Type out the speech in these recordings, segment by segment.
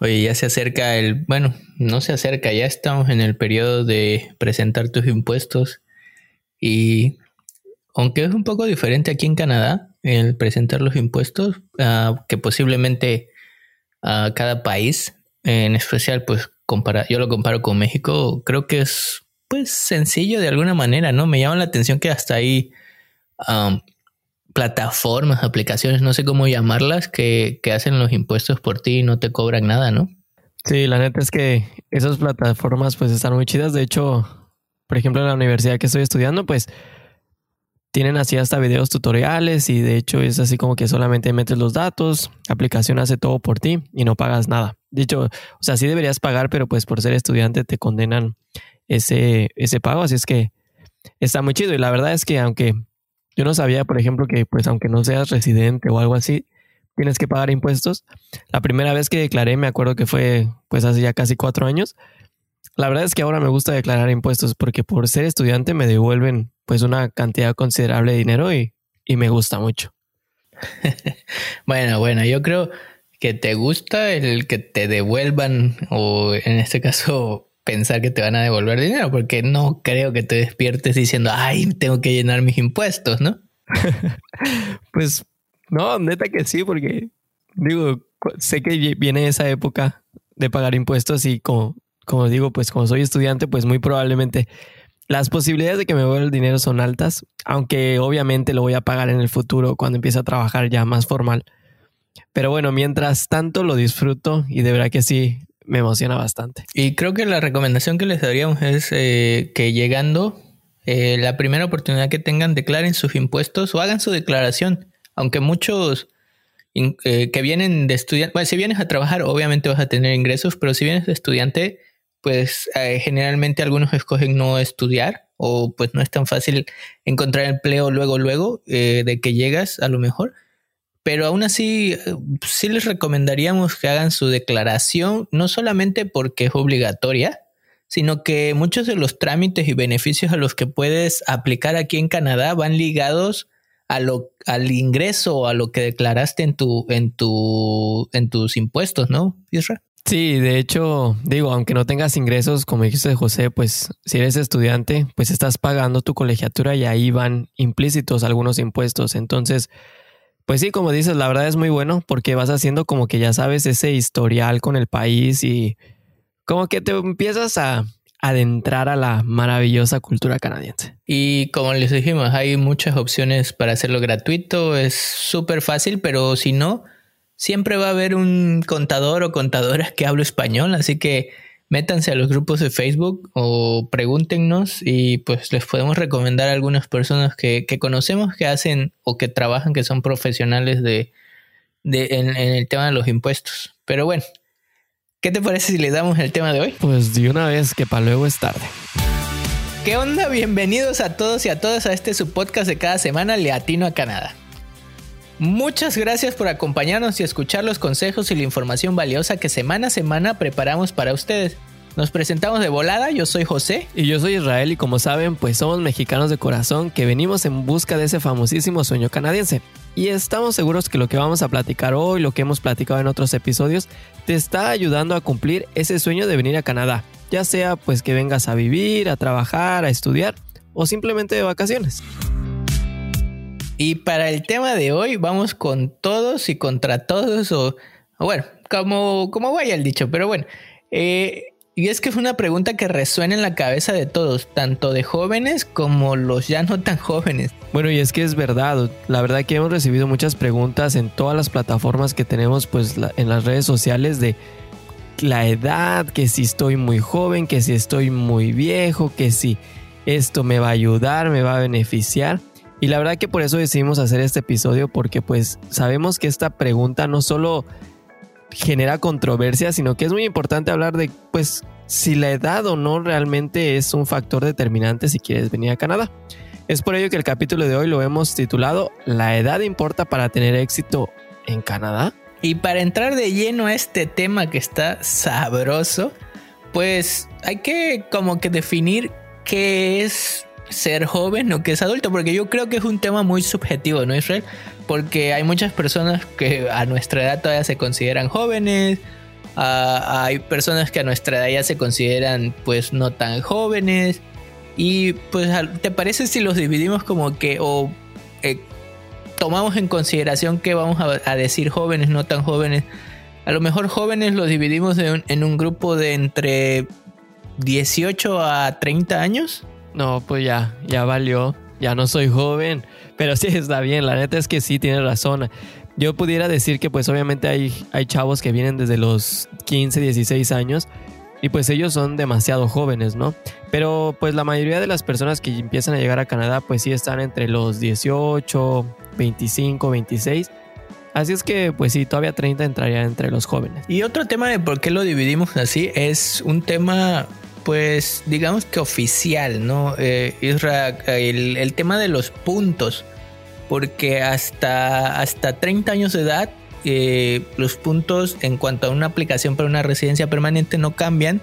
Oye, ya se acerca el, bueno, no se acerca, ya estamos en el periodo de presentar tus impuestos y aunque es un poco diferente aquí en Canadá el presentar los impuestos, uh, que posiblemente a uh, cada país, en especial pues compara, yo lo comparo con México, creo que es pues sencillo de alguna manera, ¿no? Me llama la atención que hasta ahí um, plataformas, aplicaciones, no sé cómo llamarlas, que, que hacen los impuestos por ti y no te cobran nada, ¿no? Sí, la neta es que esas plataformas pues están muy chidas. De hecho, por ejemplo, en la universidad que estoy estudiando, pues tienen así hasta videos tutoriales y de hecho es así como que solamente metes los datos, la aplicación hace todo por ti y no pagas nada. Dicho, o sea, sí deberías pagar, pero pues por ser estudiante te condenan ese, ese pago, así es que está muy chido y la verdad es que aunque yo no sabía, por ejemplo, que pues aunque no seas residente o algo así, tienes que pagar impuestos. La primera vez que declaré, me acuerdo que fue pues hace ya casi cuatro años. La verdad es que ahora me gusta declarar impuestos porque por ser estudiante me devuelven pues una cantidad considerable de dinero y, y me gusta mucho. bueno, bueno, yo creo que te gusta el que te devuelvan o en este caso pensar que te van a devolver dinero, porque no creo que te despiertes diciendo, ay, tengo que llenar mis impuestos, ¿no? pues no, neta que sí, porque digo, sé que viene esa época de pagar impuestos y como, como digo, pues como soy estudiante, pues muy probablemente las posibilidades de que me vuelva el dinero son altas, aunque obviamente lo voy a pagar en el futuro cuando empiece a trabajar ya más formal. Pero bueno, mientras tanto lo disfruto y de verdad que sí, me emociona bastante. Y creo que la recomendación que les daríamos es eh, que llegando, eh, la primera oportunidad que tengan, declaren sus impuestos o hagan su declaración. Aunque muchos eh, que vienen de estudiante, bueno, si vienes a trabajar, obviamente vas a tener ingresos, pero si vienes de estudiante, pues generalmente algunos escogen no estudiar o pues no es tan fácil encontrar empleo luego, luego de que llegas a lo mejor. Pero aún así, sí les recomendaríamos que hagan su declaración, no solamente porque es obligatoria, sino que muchos de los trámites y beneficios a los que puedes aplicar aquí en Canadá van ligados a lo, al ingreso o a lo que declaraste en tu, en tu, en tus impuestos, ¿no, Isra? Sí, de hecho, digo, aunque no tengas ingresos, como dijiste José, pues si eres estudiante, pues estás pagando tu colegiatura y ahí van implícitos algunos impuestos. Entonces, pues sí, como dices, la verdad es muy bueno porque vas haciendo como que ya sabes ese historial con el país y como que te empiezas a adentrar a la maravillosa cultura canadiense. Y como les dijimos, hay muchas opciones para hacerlo gratuito, es súper fácil, pero si no, siempre va a haber un contador o contadora que hable español, así que métanse a los grupos de Facebook o pregúntenos y pues les podemos recomendar a algunas personas que, conocemos que hacen o que trabajan, que son profesionales de, en, el tema de los impuestos. Pero bueno, ¿qué te parece si le damos el tema de hoy? Pues de una vez que para luego es tarde. ¿Qué onda? Bienvenidos a todos y a todas a este su podcast de cada semana, Leatino a Canadá. Muchas gracias por acompañarnos y escuchar los consejos y la información valiosa que semana a semana preparamos para ustedes. Nos presentamos de volada, yo soy José. Y yo soy Israel y como saben, pues somos mexicanos de corazón que venimos en busca de ese famosísimo sueño canadiense. Y estamos seguros que lo que vamos a platicar hoy, lo que hemos platicado en otros episodios, te está ayudando a cumplir ese sueño de venir a Canadá. Ya sea pues que vengas a vivir, a trabajar, a estudiar o simplemente de vacaciones. Y para el tema de hoy vamos con todos y contra todos, o, bueno, como, como vaya el dicho, pero bueno. Eh, y es que es una pregunta que resuena en la cabeza de todos, tanto de jóvenes como los ya no tan jóvenes. Bueno, y es que es verdad, la verdad que hemos recibido muchas preguntas en todas las plataformas que tenemos pues en las redes sociales de la edad, que si estoy muy joven, que si estoy muy viejo, que si esto me va a ayudar, me va a beneficiar. Y la verdad que por eso decidimos hacer este episodio porque pues sabemos que esta pregunta no solo genera controversia, sino que es muy importante hablar de pues si la edad o no realmente es un factor determinante si quieres venir a Canadá. Es por ello que el capítulo de hoy lo hemos titulado ¿La edad importa para tener éxito en Canadá? Y para entrar de lleno a este tema que está sabroso, pues hay que como que definir qué es ser joven o que es adulto, porque yo creo que es un tema muy subjetivo, ¿no, Israel? Porque hay muchas personas que a nuestra edad todavía se consideran jóvenes, hay personas que a nuestra edad ya se consideran pues no tan jóvenes. Y pues, ¿te parece si los dividimos como que o eh, tomamos en consideración que vamos a, decir jóvenes, no tan jóvenes? A lo mejor jóvenes los dividimos en un grupo de entre 18 a 30 años. No, pues ya, ya valió. Ya no soy joven. Pero sí está bien, la neta es que sí, tiene razón. Yo pudiera decir que pues obviamente hay, hay chavos que vienen desde los 15, 16 años y pues ellos son demasiado jóvenes, ¿no? Pero pues la mayoría de las personas que empiezan a llegar a Canadá pues sí están entre los 18, 25, 26. Así es que pues sí, todavía 30 entraría entre los jóvenes. Y otro tema de por qué lo dividimos así es un tema pues digamos que oficial, ¿no? Eh, el, el, tema de los puntos, porque hasta, hasta 30 años de edad eh, los puntos en cuanto a una aplicación para una residencia permanente no cambian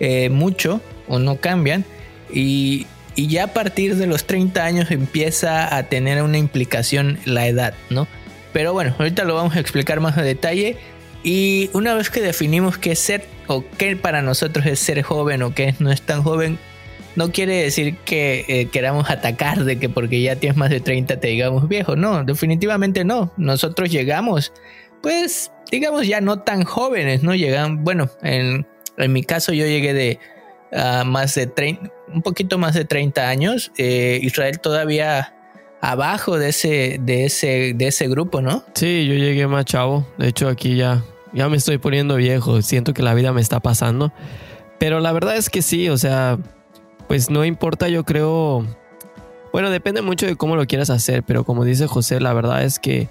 eh, mucho o no cambian y, y, ya a partir de los 30 años empieza a tener una implicación la edad, ¿no? Pero bueno, ahorita lo vamos a explicar más a detalle y una vez que definimos qué es ser o qué para nosotros es ser joven o qué no es tan joven, no quiere decir que eh, queramos atacar de que porque ya tienes más de 30 te digamos viejo. No, definitivamente no. Nosotros llegamos, pues, digamos ya no tan jóvenes, ¿no? Llegan, bueno, en, mi caso yo llegué de uh, más de 30, un poquito más de 30 años. Eh, Israel todavía abajo de ese, de ese, de ese grupo, ¿no? Sí, yo llegué más chavo. De hecho, aquí ya, ya me estoy poniendo viejo. Siento que la vida me está pasando. Pero la verdad es que sí, o sea, pues no importa, yo creo. Bueno, depende mucho de cómo lo quieras hacer, pero como dice José, la verdad es que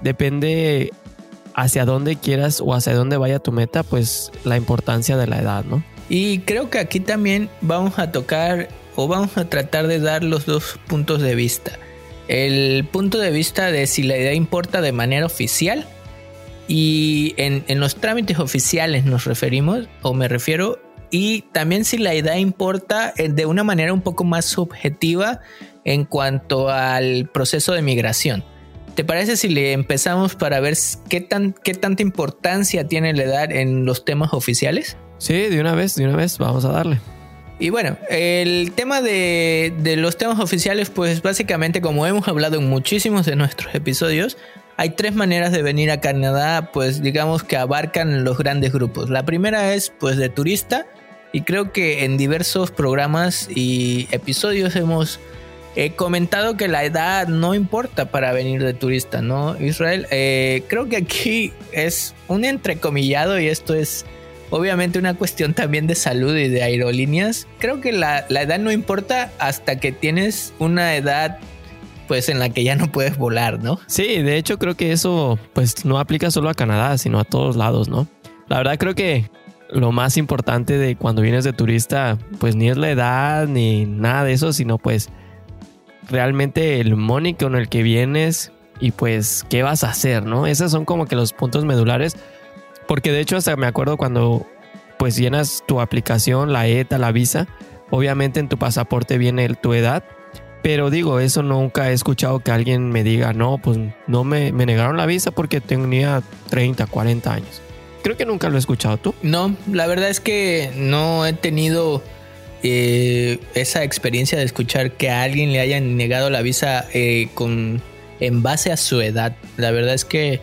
depende hacia dónde quieras o hacia dónde vaya tu meta, pues la importancia de la edad, ¿no? Y creo que aquí también vamos a tocar o vamos a tratar de dar los dos puntos de vista el punto de vista de si la idea importa de manera oficial y en, los trámites oficiales nos referimos o me refiero y también si la idea importa eh, de una manera un poco más subjetiva en cuanto al proceso de migración. ¿Te parece si le empezamos para ver qué, tan, qué tanta importancia tiene la edad en los temas oficiales? Sí, de una vez, de una vez, vamos a darle. Y bueno, el tema de, los temas oficiales, pues básicamente como hemos hablado en muchísimos de nuestros episodios, hay tres maneras de venir a Canadá, pues digamos que abarcan los grandes grupos. La primera es pues de turista y creo que en diversos programas y episodios hemos comentado que la edad no importa para venir de turista, ¿no? Israel, eh, creo que aquí es un entrecomillado y esto es obviamente una cuestión también de salud y de aerolíneas. Creo que la, edad no importa hasta que tienes una edad pues en la que ya no puedes volar, ¿no? Sí, de hecho creo que eso pues no aplica solo a Canadá, sino a todos lados, ¿no? La verdad creo que lo más importante de cuando vienes de turista pues ni es la edad ni nada de eso, sino pues realmente el money con el que vienes y pues qué vas a hacer, ¿no? Esos son como que los puntos medulares porque de hecho hasta me acuerdo cuando pues llenas tu aplicación, la ETA, la visa, obviamente en tu pasaporte viene tu edad, pero digo, eso nunca he escuchado que alguien me diga, no, pues no me, me negaron la visa porque tenía 30, 40 años. Creo que nunca lo he escuchado tú. No, la verdad es que no he tenido eh, esa experiencia de escuchar que a alguien le hayan negado la visa eh, con, en base a su edad. La verdad es que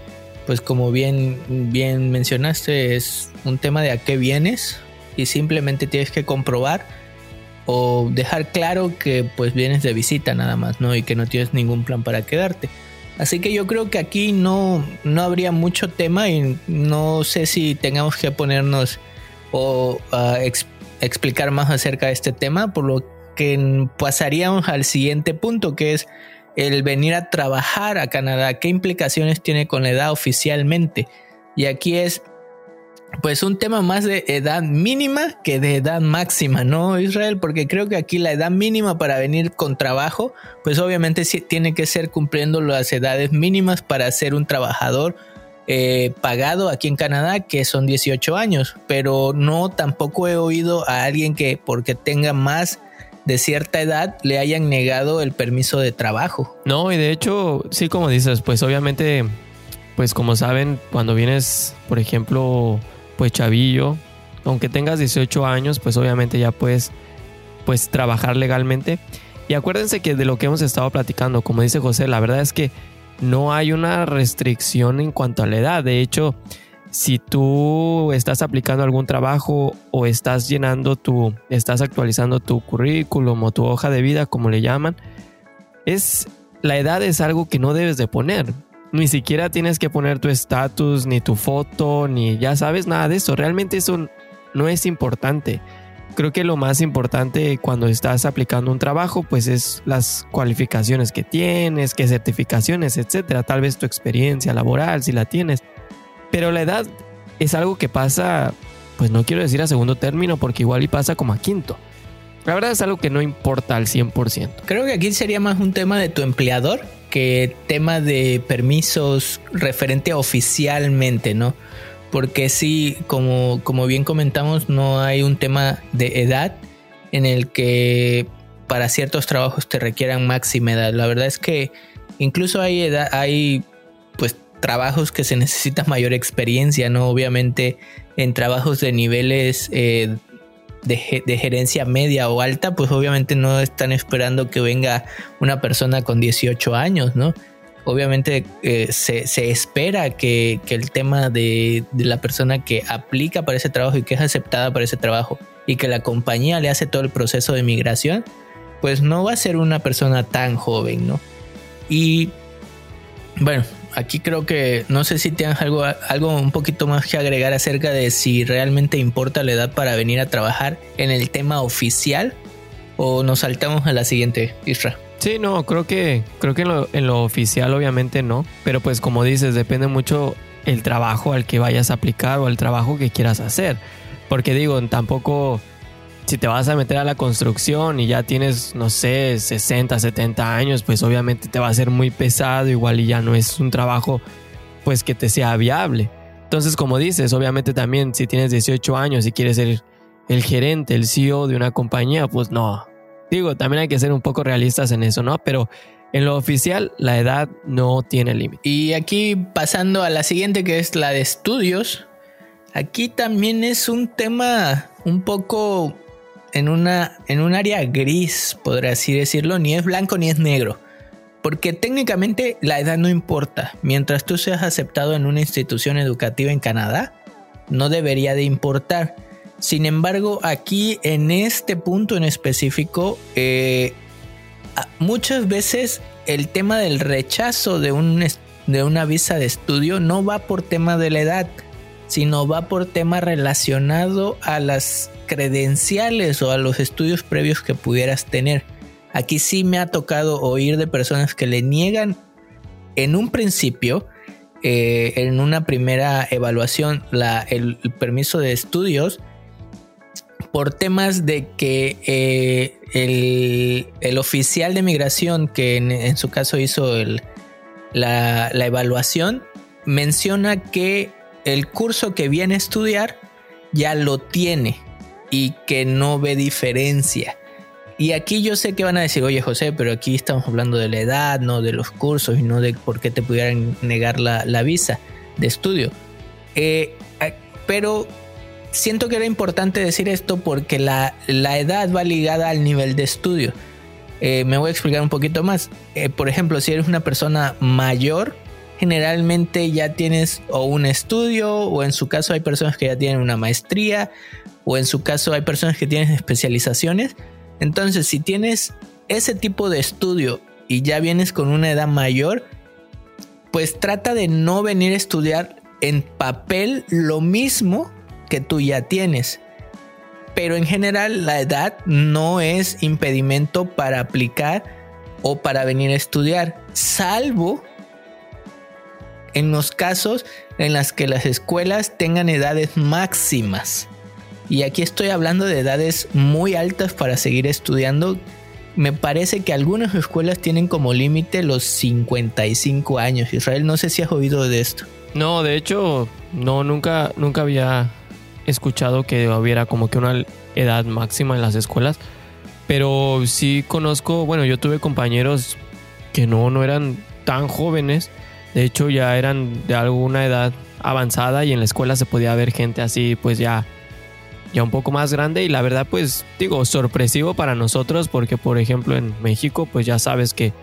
pues como bien, bien mencionaste, es un tema de a qué vienes y simplemente tienes que comprobar o dejar claro que pues vienes de visita nada más, ¿no? Y que no tienes ningún plan para quedarte. Así que yo creo que aquí no, no habría mucho tema y no sé si tengamos que ponernos o explicar más acerca de este tema, por lo que pasaríamos al siguiente punto, que es el venir a trabajar a Canadá, qué implicaciones tiene con la edad oficialmente. Y aquí es pues un tema más de edad mínima que de edad máxima, ¿no, Israel? Porque creo que aquí la edad mínima para venir con trabajo, pues obviamente tiene que ser cumpliendo las edades mínimas para ser un trabajador eh, pagado aquí en Canadá, que son 18 años, pero no tampoco he oído a alguien que porque tenga más de cierta edad le hayan negado el permiso de trabajo. No, y de hecho, sí, como dices, pues obviamente, pues como saben, cuando vienes, por ejemplo, pues chavillo, aunque tengas 18 años, pues obviamente ya puedes pues trabajar legalmente. Y acuérdense que de lo que hemos estado platicando, como dice José, la verdad es que no hay una restricción en cuanto a la edad. De hecho, si tú estás aplicando algún trabajo o estás llenando tu, estás actualizando tu currículum o tu hoja de vida, como le llaman, es la edad es algo que no debes de poner. Ni siquiera tienes que poner tu estatus, ni tu foto, ni ya sabes nada de eso. Realmente eso no es importante. Creo que lo más importante cuando estás aplicando un trabajo, pues es las cualificaciones que tienes, qué certificaciones, etcétera. Tal vez tu experiencia laboral, si la tienes. Pero la edad es algo que pasa, pues no quiero decir a segundo término, porque igual y pasa como a quinto. La verdad es algo que no importa al 100%. Creo que aquí sería más un tema de tu empleador que tema de permisos referente oficialmente, ¿no? Porque sí, como, como bien comentamos, no hay un tema de edad en el que para ciertos trabajos te requieran máxima edad. La verdad es que incluso hay edad, hay trabajos que se necesita mayor experiencia, ¿no? Obviamente en trabajos de niveles eh, de, gerencia media o alta, pues obviamente no están esperando que venga una persona con 18 años, ¿no? Obviamente eh, se, espera que, el tema de, de, la persona que aplica para ese trabajo y que es aceptada para ese trabajo y que la compañía le hace todo el proceso de migración, pues no va a ser una persona tan joven, ¿no? Y bueno, aquí creo que no sé si tienes algo, algo un poquito más que agregar acerca de si realmente importa la edad para venir a trabajar en el tema oficial o nos saltamos a la siguiente, Isra. Sí, no, creo que, creo que en lo, en lo oficial obviamente no, pero pues como dices, depende mucho el trabajo al que vayas a aplicar o el trabajo que quieras hacer. Porque digo, tampoco si te vas a meter a la construcción y ya tienes, no sé, 60, 70 años, pues obviamente te va a ser muy pesado, igual y ya no es un trabajo pues que te sea viable. Entonces, como dices, obviamente también si tienes 18 años y quieres ser el gerente, el CEO de una compañía, pues no. Digo, también hay que ser un poco realistas en eso, ¿no? Pero en lo oficial, la edad no tiene límite. Y aquí pasando a la siguiente, que es la de estudios. Aquí también es un tema un poco en, una, en un área gris, podría así decirlo, ni es blanco ni es negro. Porque técnicamente la edad no importa. Mientras tú seas aceptado en una institución educativa en Canadá, no debería de importar. Sin embargo, aquí en este punto en específico, eh, muchas veces el tema del rechazo de, un, de una visa de estudio no va por tema de la edad, sino va por tema relacionado a las credenciales o a los estudios previos que pudieras tener. Aquí sí me ha tocado oír de personas que le niegan en un principio, eh, en una primera evaluación, el, permiso de estudios por temas de que eh, el, oficial de migración que en, su caso hizo la, la evaluación menciona que el curso que viene a estudiar ya lo tiene y que no ve diferencia. Y aquí yo sé que van a decir, oye José, pero aquí estamos hablando de la edad, no de los cursos y no de por qué te pudieran negar la, visa de estudio. Eh, pero siento que era importante decir esto porque la, edad va ligada al nivel de estudio. Eh, me voy a explicar un poquito más. Eh, por ejemplo, si eres una persona mayor, generalmente ya tienes o un estudio o en su caso hay personas que ya tienen una maestría o en su caso hay personas que tienen especializaciones. Entonces, si tienes ese tipo de estudio y ya vienes con una edad mayor, pues trata de no venir a estudiar en papel lo mismo que tú ya tienes. Pero en general la edad no es impedimento para aplicar o para venir a estudiar, salvo en los casos en las que las escuelas tengan edades máximas. Y aquí estoy hablando de edades muy altas para seguir estudiando. Me parece que algunas escuelas tienen como límite los 55 años. Israel, no sé si has oído de esto. No, de hecho, no, nunca, nunca había escuchado que hubiera como que una edad máxima en las escuelas. Pero sí conozco, bueno, yo tuve compañeros que no, no eran tan jóvenes. De hecho, ya eran de alguna edad avanzada y en la escuela se podía ver gente así pues ya ya un poco más grande y la verdad pues digo sorpresivo para nosotros porque por ejemplo en México pues ya sabes que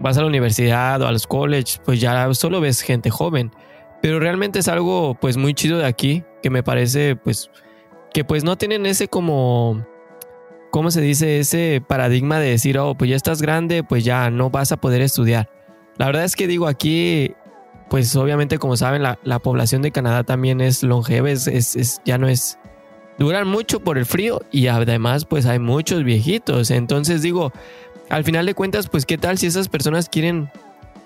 vas a la universidad o a los colleges pues ya solo ves gente joven pero realmente es algo pues muy chido de aquí que me parece pues que pues no tienen ese como ¿cómo se dice? ese paradigma de decir oh pues ya estás grande pues ya no vas a poder estudiar la verdad es que digo aquí pues obviamente como saben la, la población de Canadá también es longeva es, es, ya no es duran mucho por el frío y además pues hay muchos viejitos. Entonces digo, al final de cuentas pues qué tal si esas personas quieren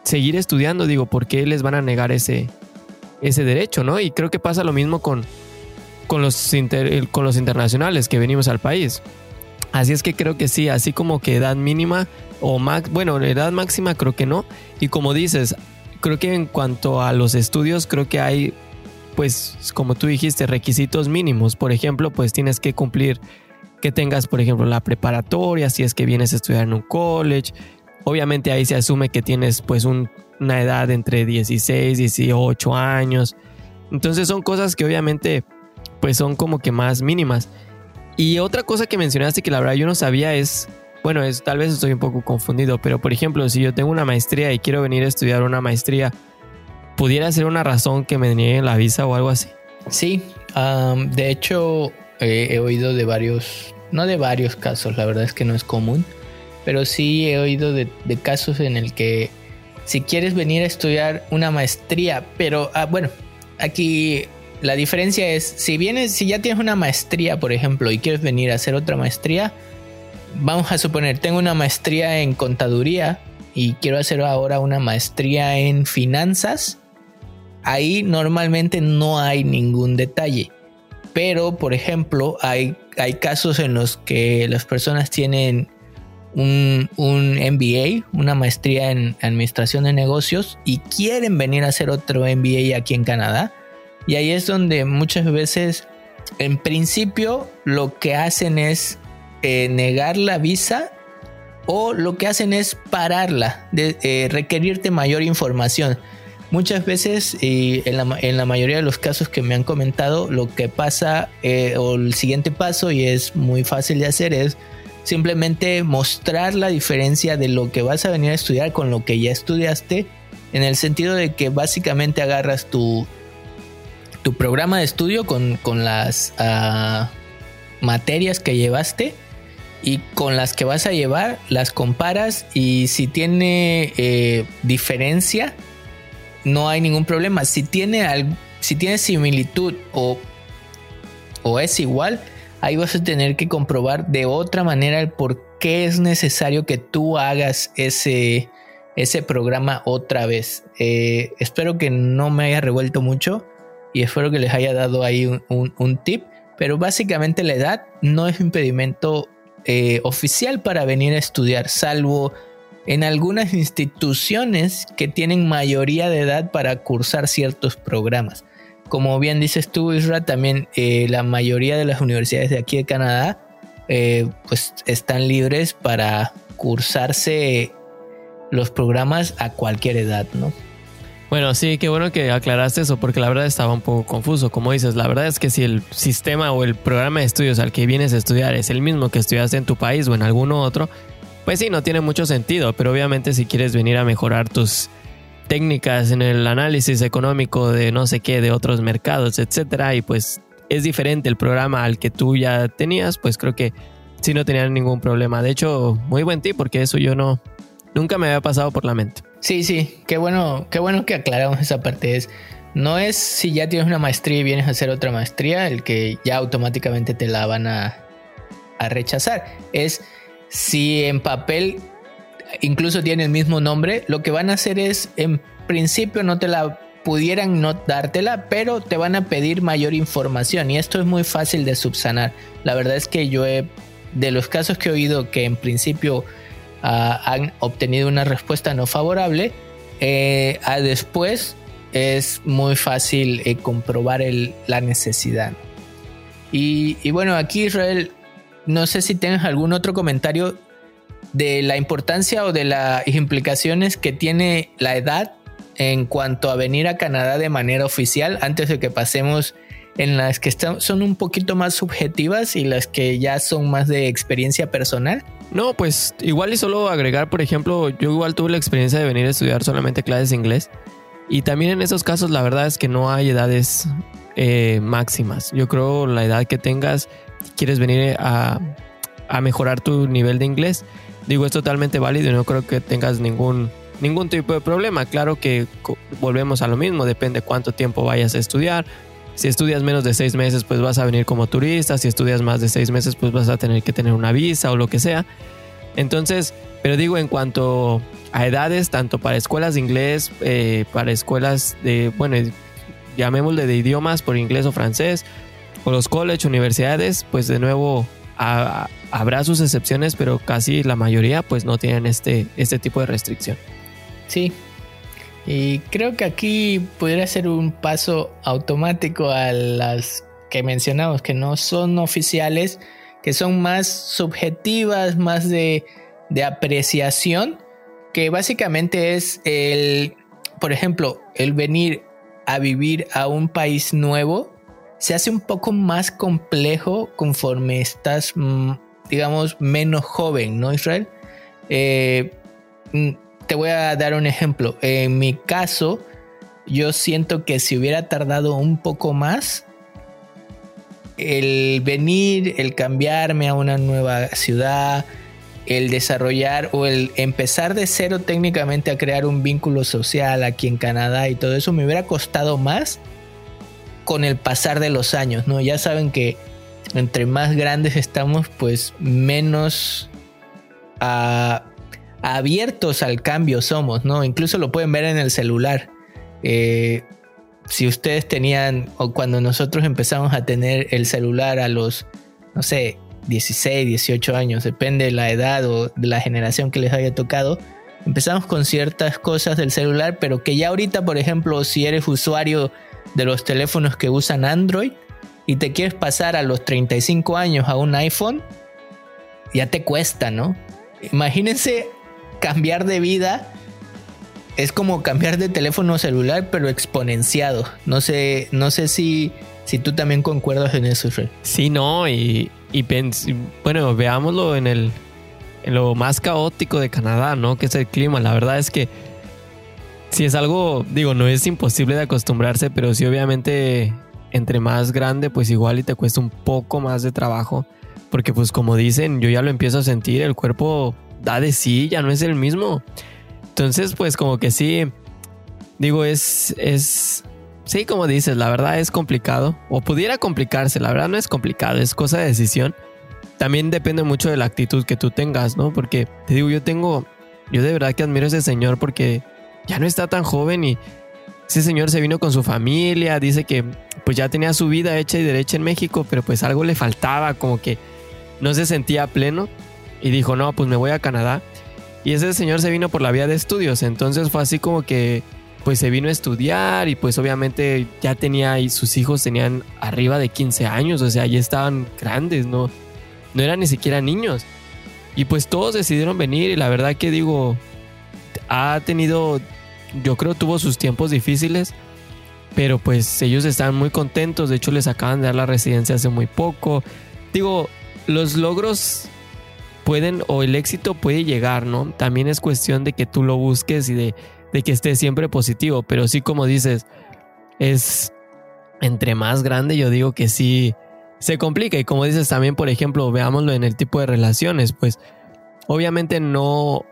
seguir estudiando, digo, ¿por qué les van a negar ese, ese derecho, no? Y creo que pasa lo mismo con, con, los con los internacionales que venimos al país. Así es que creo que sí, así como que edad mínima o max, bueno, edad máxima creo que no. Y como dices, creo que en cuanto a los estudios, creo que hay pues como tú dijiste, requisitos mínimos. Por ejemplo, pues tienes que cumplir que tengas, por ejemplo, la preparatoria, si es que vienes a estudiar en un college. Obviamente ahí se asume que tienes pues una edad entre 16, 18 años. Entonces son cosas que obviamente pues son como que más mínimas. Y otra cosa que mencionaste que la verdad yo no sabía es, bueno, es tal vez estoy un poco confundido, pero por ejemplo, si yo tengo una maestría y quiero venir a estudiar una maestría, pudiera ser una razón que me nieguen la visa o algo así. Sí, de hecho he oído de varios, no de varios casos, la verdad es que no es común, pero sí he oído de, casos en el que si quieres venir a estudiar una maestría, pero ah, bueno, aquí la diferencia es, si vienes, si ya tienes una maestría, por ejemplo, y quieres venir a hacer otra maestría, vamos a suponer, tengo una maestría en contaduría y quiero hacer ahora una maestría en finanzas, ahí normalmente no hay ningún detalle. Pero, por ejemplo, hay, hay casos en los que las personas tienen un, un, MBA, una maestría en administración de negocios, y quieren venir a hacer otro MBA aquí en Canadá. Y ahí es donde muchas veces, en principio, lo que hacen es eh, negar la visa o lo que hacen es pararla, de, eh, requerirte mayor información. Muchas veces, y en la, mayoría de los casos que me han comentado, lo que pasa eh, o el siguiente paso, y es muy fácil de hacer, es simplemente mostrar la diferencia de lo que vas a venir a estudiar con lo que ya estudiaste, en el sentido de que básicamente agarras tu, tu programa de estudio con, las ah, materias que llevaste y con las que vas a llevar las comparas y si tiene eh, diferencia, no hay ningún problema. Si tiene, si tiene similitud o, o es igual, ahí vas a tener que comprobar de otra manera el por qué es necesario que tú hagas ese, ese programa otra vez. Eh, espero que no me haya revuelto mucho y espero que les haya dado ahí un, tip. Pero básicamente la edad no es impedimento eh, oficial para venir a estudiar, salvo en algunas instituciones que tienen mayoría de edad para cursar ciertos programas. Como bien dices tú, Isra, también eh, la mayoría de las universidades de aquí de Canadá eh, pues están libres para cursarse los programas a cualquier edad, ¿no? Bueno, sí, qué bueno que aclaraste eso, porque la verdad estaba un poco confuso. Como dices, la verdad es que si el sistema o el programa de estudios al que vienes a estudiar es el mismo que estudiaste en tu país o en alguno otro, pues sí, no tiene mucho sentido, pero obviamente si quieres venir a mejorar tus técnicas en el análisis económico de no sé qué, de otros mercados, etcétera, y pues es diferente el programa al que tú ya tenías, pues creo que sí no tenía ningún problema. De hecho, muy buen ti, porque eso yo no, nunca me había pasado por la mente. Sí, sí, qué bueno, qué bueno que aclaramos esa parte. Es, no es si ya tienes una maestría y vienes a hacer otra maestría, el que ya automáticamente te la van a, a rechazar. Es si en papel incluso tiene el mismo nombre, lo que van a hacer es, en principio no te la pudieran no dártela, pero te van a pedir mayor información y esto es muy fácil de subsanar. La verdad es que yo he, de los casos que he oído que en principio ah, han obtenido una respuesta no favorable, eh, a después es muy fácil eh, comprobar la necesidad. Y, y, bueno, aquí Israel no sé si tienes algún otro comentario de la importancia o de las implicaciones que tiene la edad en cuanto a venir a Canadá de manera oficial, antes de que pasemos en las que son un poquito más subjetivas y las que ya son más de experiencia personal? No, pues igual y solo agregar, por ejemplo, yo igual tuve la experiencia de venir a estudiar solamente clases de inglés y también en esos casos la verdad es que no hay edades eh, máximas. Yo creo la edad que tengas, quieres venir a, a mejorar tu nivel de inglés, digo es totalmente válido y no creo que tengas ningún ningún tipo de problema. Claro que volvemos a lo mismo, depende cuánto tiempo vayas a estudiar, si estudias menos de seis meses, pues vas a venir como turista. Si estudias más de seis meses, pues vas a tener que tener una visa o lo que sea. Entonces, pero digo, en cuanto a edades, tanto para escuelas de inglés, eh, para escuelas de, bueno, llamémosle de idiomas por inglés o francés, o los college, universidades, pues de nuevo habrá sus excepciones, pero casi la mayoría pues no tienen este, este tipo de restricción. Sí, y creo que aquí pudiera ser un paso automático a las que mencionamos, que no son oficiales, que son más subjetivas, más de, de apreciación, que básicamente es el, por ejemplo, el venir a vivir a un país nuevo se hace un poco más complejo conforme estás, mm, digamos, menos joven, ¿no, Israel? Eh, mm, te voy a dar un ejemplo. En mi caso, yo siento que si hubiera tardado un poco más, el venir, el cambiarme a una nueva ciudad, el desarrollar o el empezar de cero técnicamente a crear un vínculo social aquí en Canadá y todo eso me hubiera costado más con el pasar de los años, ¿no? Ya saben que entre más grandes estamos, pues menos a abiertos al cambio somos, ¿no? Incluso lo pueden ver en el celular. Eh, si ustedes tenían, o cuando nosotros empezamos a tener el celular a los, no sé, 16, 18 años, depende de la edad o de la generación que les haya tocado, empezamos con ciertas cosas del celular, pero que ya ahorita, por ejemplo, si eres usuario de los teléfonos que usan Android y te quieres pasar a los 35 años a un iPhone, ya te cuesta, ¿no? Imagínense cambiar de vida es como cambiar de teléfono celular, pero exponenciado. No sé, no sé si, si tú también concuerdas en eso, Fred. Sí, no, y, y bueno, veámoslo en el en lo más caótico de Canadá, ¿no? Que es el clima. La verdad es que si es algo, digo, no es imposible de acostumbrarse, pero sí obviamente entre más grande, pues igual y te cuesta un poco más de trabajo. Porque pues como dicen, yo ya lo empiezo a sentir, el cuerpo da de sí, ya no es el mismo. Entonces, pues como que sí, digo, es, es, sí, como dices, la verdad es complicado, o pudiera complicarse, la verdad no es complicado, es cosa de decisión. También depende mucho de la actitud que tú tengas, ¿no? Porque te digo, yo tengo, yo de verdad que admiro a ese señor porque ya no está tan joven y ese señor se vino con su familia, dice que pues ya tenía su vida hecha y derecha en México, pero pues algo le faltaba, como que no se sentía pleno y dijo, no, pues me voy a Canadá. Y ese señor se vino por la vía de estudios, entonces fue así como que pues se vino a estudiar y pues obviamente ya tenía y sus hijos tenían arriba de 15 años, o sea, ya estaban grandes, no, no eran ni siquiera niños. Y pues todos decidieron venir y la verdad que digo, ha tenido, yo creo tuvo sus tiempos difíciles, pero pues ellos están muy contentos, de hecho les acaban de dar la residencia hace muy poco. Digo, los logros pueden o el éxito puede llegar, ¿no? También es cuestión de que tú lo busques y de, de que estés siempre positivo, pero sí como dices, es entre más grande yo digo que sí se complica y como dices también, por ejemplo, veámoslo en el tipo de relaciones, pues obviamente no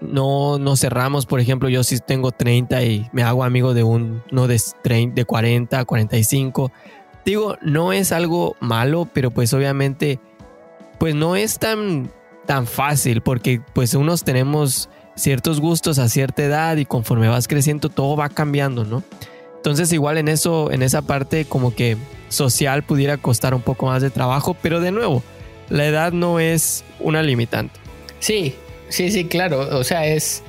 no no cerramos, por ejemplo, yo si tengo 30 y me hago amigo de un no de 30, de 40, 45, digo, no es algo malo, pero pues obviamente pues no es tan tan fácil porque pues unos tenemos ciertos gustos a cierta edad y conforme vas creciendo todo va cambiando, ¿no? Entonces igual en eso, en esa parte como que social pudiera costar un poco más de trabajo, pero de nuevo, la edad no es una limitante. Sí, sí, sí, claro, o sea, es...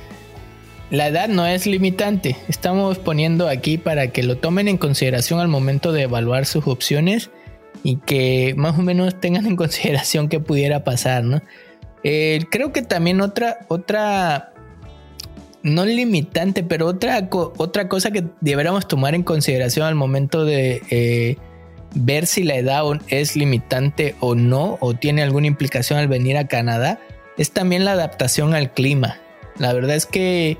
La edad no es limitante, estamos poniendo aquí para que lo tomen en consideración al momento de evaluar sus opciones y que más o menos tengan en consideración qué pudiera pasar, ¿no? Eh, creo que también otra, otra no limitante, pero otra, otra cosa que deberíamos tomar en consideración al momento de eh, ver si la edad es limitante o no, o tiene alguna implicación al venir a Canadá, es también la adaptación al clima. La verdad es que,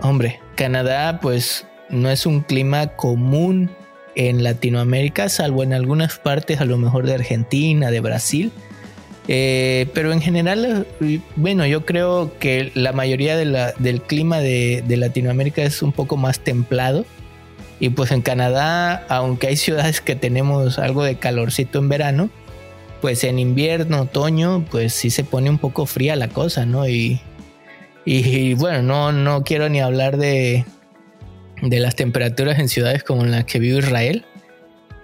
hombre, Canadá pues no es un clima común en Latinoamérica, salvo en algunas partes a lo mejor de Argentina, de Brasil. Eh, pero en general, bueno, yo creo que la mayoría del clima de, Latinoamérica es un poco más templado. Y pues en Canadá, aunque hay ciudades que tenemos algo de calorcito en verano, pues en invierno, otoño, pues sí se pone un poco fría la cosa, ¿no? Y, y, bueno, no, no quiero ni hablar de, de las temperaturas en ciudades como en las que vive Israel.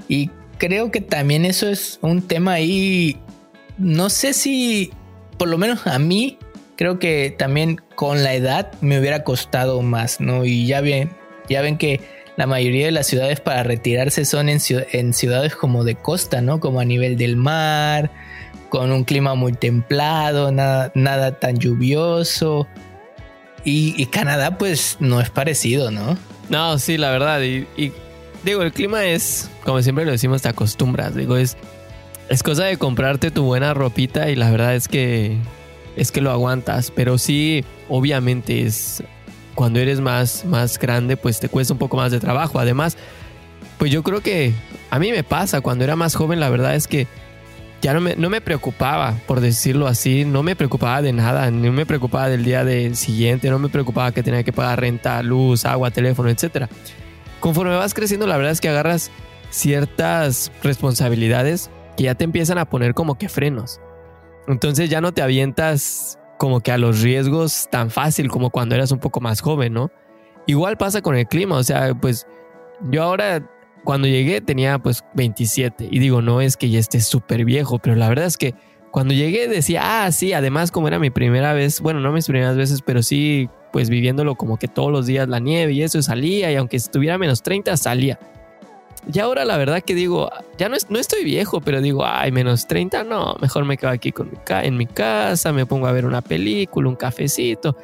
Y creo que también eso es un tema ahí, no sé si, por lo menos a mí, creo que también con la edad me hubiera costado más, ¿no? Y ya ven, ya ven que la mayoría de las ciudades para retirarse son en, ciudades como de costa, ¿no? Como a nivel del mar, con un clima muy templado, nada, nada tan lluvioso. y Canadá pues no es parecido, ¿no? No, sí, la verdad. Y, digo, el clima es, como siempre lo decimos, te acostumbras. Digo, es, es cosa de comprarte tu buena ropita y la verdad es que es que lo aguantas. Pero sí, obviamente es cuando eres más, más grande, pues te cuesta un poco más de trabajo. Además, pues yo creo que a mí me pasa, cuando era más joven, la verdad es que ya no me, no me preocupaba, por decirlo así, no me preocupaba de nada, no me preocupaba del día del siguiente, no me preocupaba que tenía que pagar renta, luz, agua, teléfono, etc. Conforme vas creciendo, la verdad es que agarras ciertas responsabilidades que ya te empiezan a poner como que frenos. Entonces ya no te avientas como que a los riesgos tan fácil como cuando eras un poco más joven, ¿no? Igual pasa con el clima, o sea, pues yo ahora cuando llegué tenía pues 27 y digo, no es que ya esté súper viejo, pero la verdad es que cuando llegué decía, ah, sí, además como era mi primera vez, bueno, no mis primeras veces, pero sí, pues viviéndolo como que todos los días la nieve y eso salía y aunque estuviera menos 30 salía. Y ahora la verdad que digo, ya no, no estoy viejo, pero digo, ay, menos 30, no, mejor me quedo aquí con en mi casa, me pongo a ver una película, un cafecito.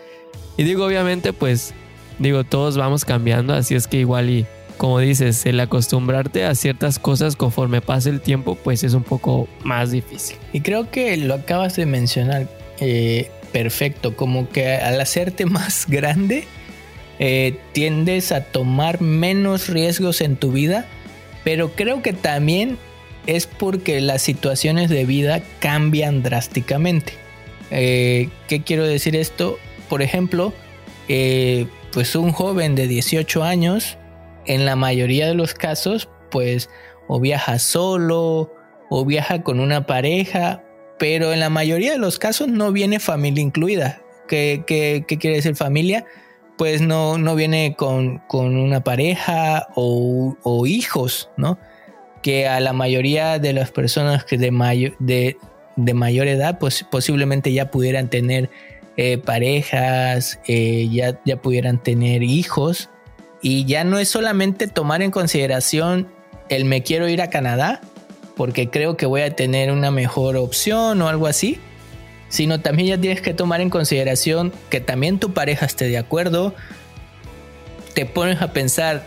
Y digo, obviamente, pues, digo, todos vamos cambiando, así es que igual y como dices, el acostumbrarte a ciertas cosas conforme pasa el tiempo, pues es un poco más difícil. Y creo que lo acabas de mencionar eh, perfecto, como que al hacerte más grande, eh, tiendes a tomar menos riesgos en tu vida, pero creo que también es porque las situaciones de vida cambian drásticamente. Eh, ¿Qué quiero decir esto? Por ejemplo, pues un joven de 18 años en la mayoría de los casos, pues o viaja solo o viaja con una pareja, pero en la mayoría de los casos no viene familia incluida. ¿Qué, quiere decir familia? Pues no, no viene con, una pareja o, hijos, ¿no? Que a la mayoría de las personas que de, mayor, de, mayor edad, pues posiblemente ya pudieran tener eh, parejas, eh, ya, ya pudieran tener hijos y ya no es solamente tomar en consideración el me quiero ir a Canadá porque creo que voy a tener una mejor opción o algo así, sino también ya tienes que tomar en consideración que también tu pareja esté de acuerdo. Te pones a pensar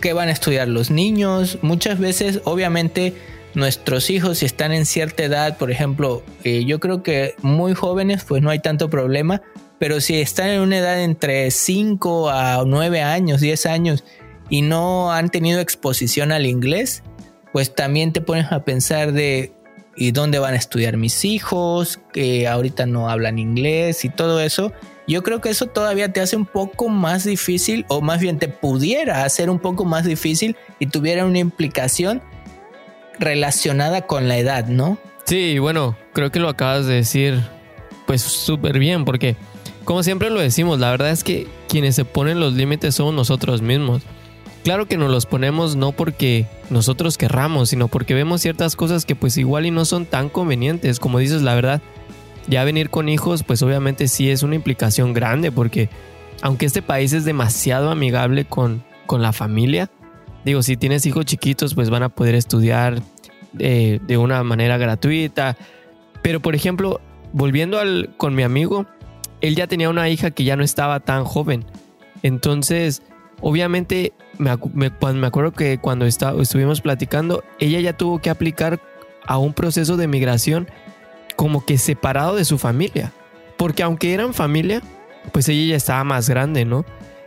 qué van a estudiar los niños. Muchas veces, obviamente, nuestros hijos si están en cierta edad, por ejemplo, eh, yo creo que muy jóvenes, pues no hay tanto problema, pero si están en una edad entre 5 a 9 años, 10 años y no han tenido exposición al inglés, pues también te pones a pensar de ¿y dónde van a estudiar mis hijos? Que ahorita no hablan inglés y todo eso. Yo creo que eso todavía te hace un poco más difícil o más bien te pudiera hacer un poco más difícil y tuviera una implicación relacionada con la edad, ¿no? Sí, bueno, creo que lo acabas de decir pues súper bien porque como siempre lo decimos, la verdad es que quienes se ponen los límites somos nosotros mismos. Claro que nos los ponemos no porque nosotros querramos, sino porque vemos ciertas cosas que pues igual y no son tan convenientes. Como dices, la verdad, ya venir con hijos pues obviamente sí es una implicación grande porque aunque este país es demasiado amigable con, con la familia, digo, si tienes hijos chiquitos pues van a poder estudiar de, de una manera gratuita. Pero por ejemplo, volviendo al, con mi amigo, él ya tenía una hija que ya no estaba tan joven. Entonces, obviamente, me, me acuerdo que cuando estuvimos platicando, ella ya tuvo que aplicar a un proceso de migración como que separado de su familia. Porque aunque eran familia, pues ella ya estaba más grande, ¿no?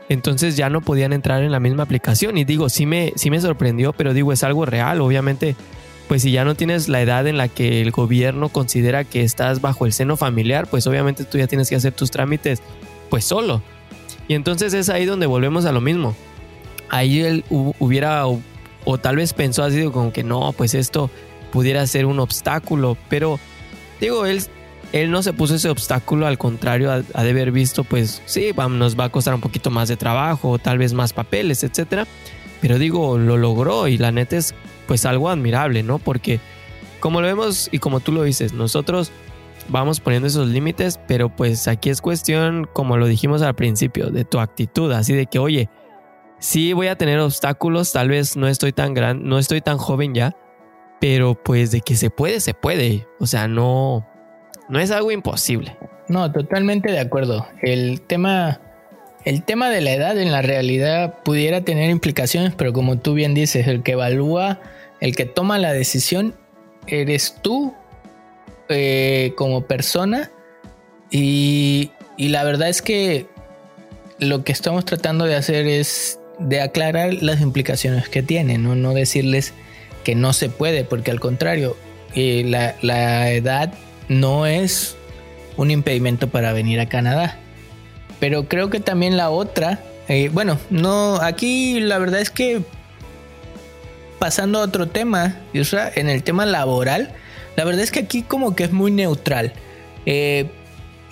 Entonces ya no podían entrar en la misma aplicación. Y digo, sí me, sí me sorprendió, pero digo, es algo real. Obviamente, pues si ya no tienes la edad en la que el gobierno considera que estás bajo el seno familiar, pues obviamente tú ya tienes que hacer tus trámites pues solo. Y entonces es ahí donde volvemos a lo mismo. Ahí él hubiera, o, tal vez pensó así como que no, pues esto pudiera ser un obstáculo, pero digo, él él no se puso ese obstáculo, al contrario, ha, de haber visto, pues sí, nos va a costar un poquito más de trabajo, tal vez más papeles, etcétera. Pero digo, lo logró y la neta es pues algo admirable, ¿no? Porque como lo vemos y como tú lo dices, nosotros vamos poniendo esos límites, pero pues aquí es cuestión, como lo dijimos al principio, de tu actitud, así de que, oye, sí voy a tener obstáculos, tal vez no estoy tan gran, no estoy tan joven ya, pero pues de que se puede, se puede. O sea, no, no es algo imposible. No, totalmente de acuerdo. El tema, el tema de la edad en la realidad pudiera tener implicaciones, pero como tú bien dices, el que evalúa, el que toma la decisión, eres tú eh, como persona. Y, y la verdad es que lo que estamos tratando de hacer es de aclarar las implicaciones que tiene, no, no decirles que no se puede, porque al contrario, eh, la, la edad no es un impedimento para venir a Canadá. Pero creo que también la otra, eh, bueno, no, aquí la verdad es que pasando a otro tema, en el tema laboral, la verdad es que aquí como que es muy neutral. Eh,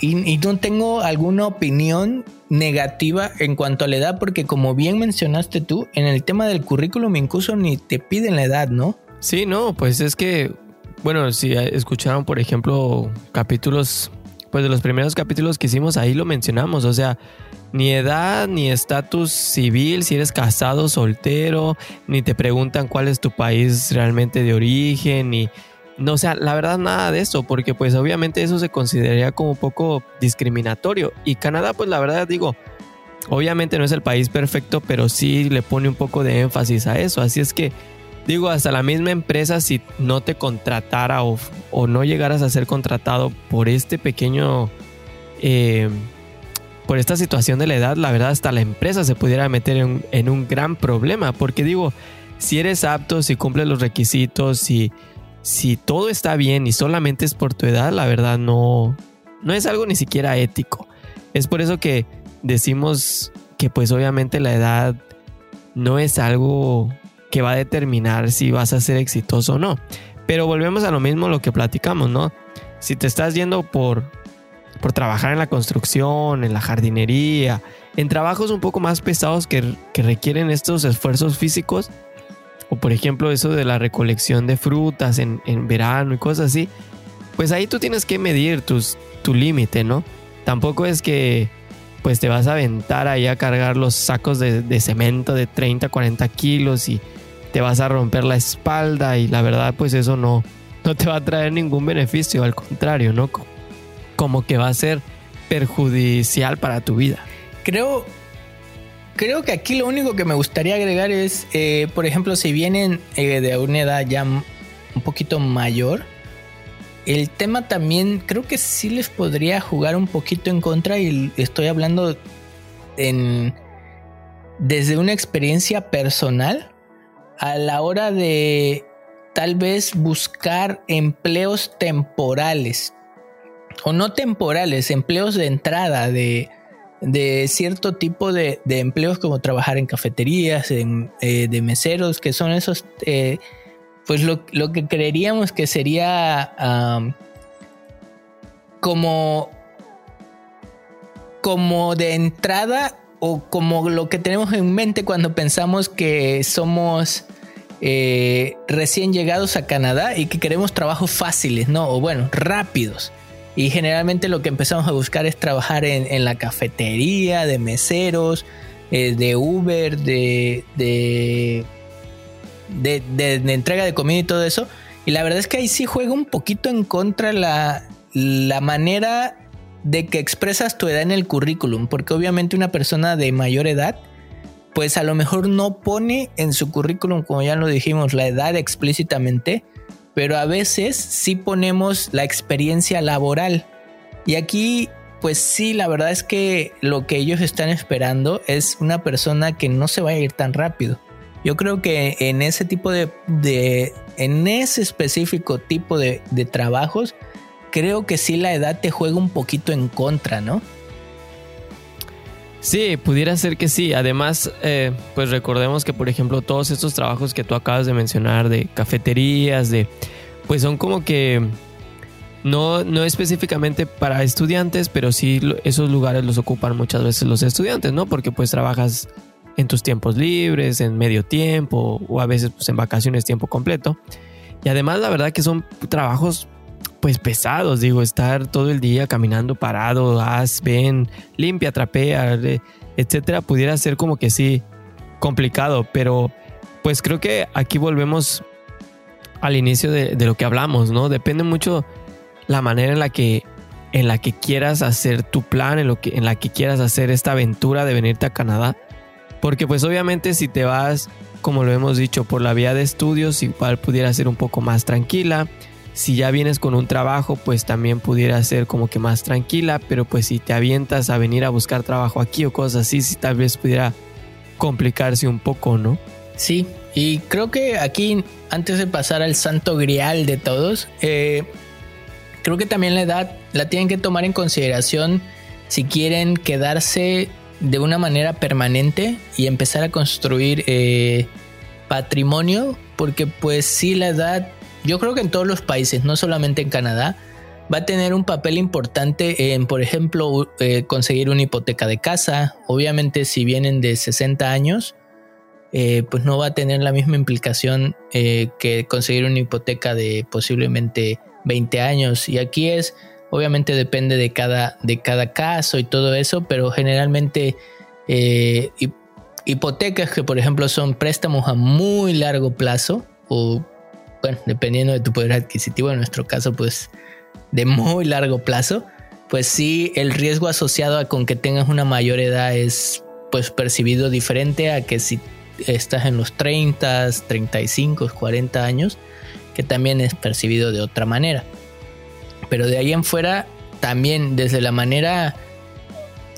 y, no tengo alguna opinión negativa en cuanto a la edad, porque como bien mencionaste tú, en el tema del currículum incluso ni te piden la edad, ¿no? Sí, no, pues es que bueno, si escucharon, por ejemplo, capítulos, pues de los primeros capítulos que hicimos, ahí lo mencionamos, o sea, ni edad, ni estatus civil, si eres casado, soltero, ni te preguntan cuál es tu país realmente de origen, ni... No, o sea, la verdad nada de eso, porque pues obviamente eso se consideraría como un poco discriminatorio. Y Canadá, pues la verdad digo, obviamente no es el país perfecto, pero sí le pone un poco de énfasis a eso. Así es que Digo, hasta la misma empresa, si no te contratara o, no llegaras a ser contratado por este pequeño, eh, por esta situación de la edad, la verdad, hasta la empresa se pudiera meter en, un gran problema. Porque digo, si eres apto, si cumples los requisitos, si, si todo está bien y solamente es por tu edad, la verdad no, no es algo ni siquiera ético. Es por eso que decimos que pues obviamente la edad no es algo que va a determinar si vas a ser exitoso o no. Pero volvemos a lo mismo lo que platicamos, ¿no? Si te estás yendo por, por trabajar en la construcción, en la jardinería, en trabajos un poco más pesados que, requieren estos esfuerzos físicos, o por ejemplo eso de la recolección de frutas en, verano y cosas así, pues ahí tú tienes que medir tus, tu límite, ¿no? Tampoco es que pues te vas a aventar ahí a cargar los sacos de, de cemento de 30, 40 kilos y te vas a romper la espalda y la verdad pues eso no, no te va a traer ningún beneficio, al contrario, ¿no? Como que va a ser perjudicial para tu vida. Creo, creo que aquí lo único que me gustaría agregar es, eh, por ejemplo, si vienen eh, de una edad ya un poquito mayor, el tema también creo que sí les podría jugar un poquito en contra y estoy hablando en, desde una experiencia personal a la hora de tal vez buscar empleos temporales o no temporales, empleos de entrada de, cierto tipo de, empleos como trabajar en cafeterías, en, eh, de meseros, que son esos, eh, pues lo, que creeríamos que sería como, como de entrada o como lo que tenemos en mente cuando pensamos que somos eh, recién llegados a Canadá y que queremos trabajos fáciles, ¿no? O bueno, rápidos. Y generalmente lo que empezamos a buscar es trabajar en, la cafetería, de meseros, eh, de Uber, de de, de, entrega de comida y todo eso. Y la verdad es que ahí sí juega un poquito en contra la, la manera de que expresas tu edad en el currículum, porque obviamente una persona de mayor edad, pues a lo mejor no pone en su currículum, como ya lo dijimos, la edad explícitamente, pero a veces sí ponemos la experiencia laboral. Y aquí, pues sí, la verdad es que lo que ellos están esperando es una persona que no se vaya a ir tan rápido. Yo creo que en ese tipo de, en ese específico tipo de, de trabajos, creo que sí la edad te juega un poquito en contra, ¿no? Sí, pudiera ser que sí. Además, eh, pues recordemos que, por ejemplo, todos estos trabajos que tú acabas de mencionar, de cafeterías, de, pues son como que no, no específicamente para estudiantes, pero sí esos lugares los ocupan muchas veces los estudiantes, ¿no? Porque pues trabajas en tus tiempos libres, en medio tiempo o a veces pues en vacaciones tiempo completo. Y además la verdad que son trabajos pues pesados, digo, estar todo el día caminando parado, haz, ven, limpia, trapea, etcétera, pudiera ser como que sí complicado, pero pues creo que aquí volvemos al inicio de, lo que hablamos, ¿no? Depende mucho la manera en la que en la que quieras hacer tu plan, en, lo que, en la que quieras hacer esta aventura de venirte a Canadá. Porque pues obviamente si te vas, como lo hemos dicho, por la vía de estudios, igual pudiera ser un poco más tranquila si ya vienes con un trabajo, pues también pudiera ser como que más tranquila, pero pues si te avientas a venir a buscar trabajo aquí o cosas así, si tal vez pudiera complicarse un poco, ¿no? Sí, y creo que aquí, antes de pasar al santo grial de todos, eh, creo que también la edad la tienen que tomar en consideración si quieren quedarse de una manera permanente y empezar a construir eh, patrimonio, porque pues sí la edad yo creo que en todos los países, no solamente en Canadá, va a tener un papel importante en, por ejemplo, eh, conseguir una hipoteca de casa. Obviamente, si vienen de 60 años, eh, pues no va a tener la misma implicación eh, que conseguir una hipoteca de posiblemente 20 años. Y aquí es, obviamente depende de cada, de cada caso y todo eso, pero generalmente hipotecas que, por ejemplo, son préstamos a muy largo plazo o bueno, dependiendo de tu poder adquisitivo, en nuestro caso, pues de muy largo plazo, pues sí, el riesgo asociado a con que tengas una mayor edad es pues percibido diferente a que si estás en los 30, 35, 40 años, que también es percibido de otra manera. Pero de ahí en fuera, también desde la manera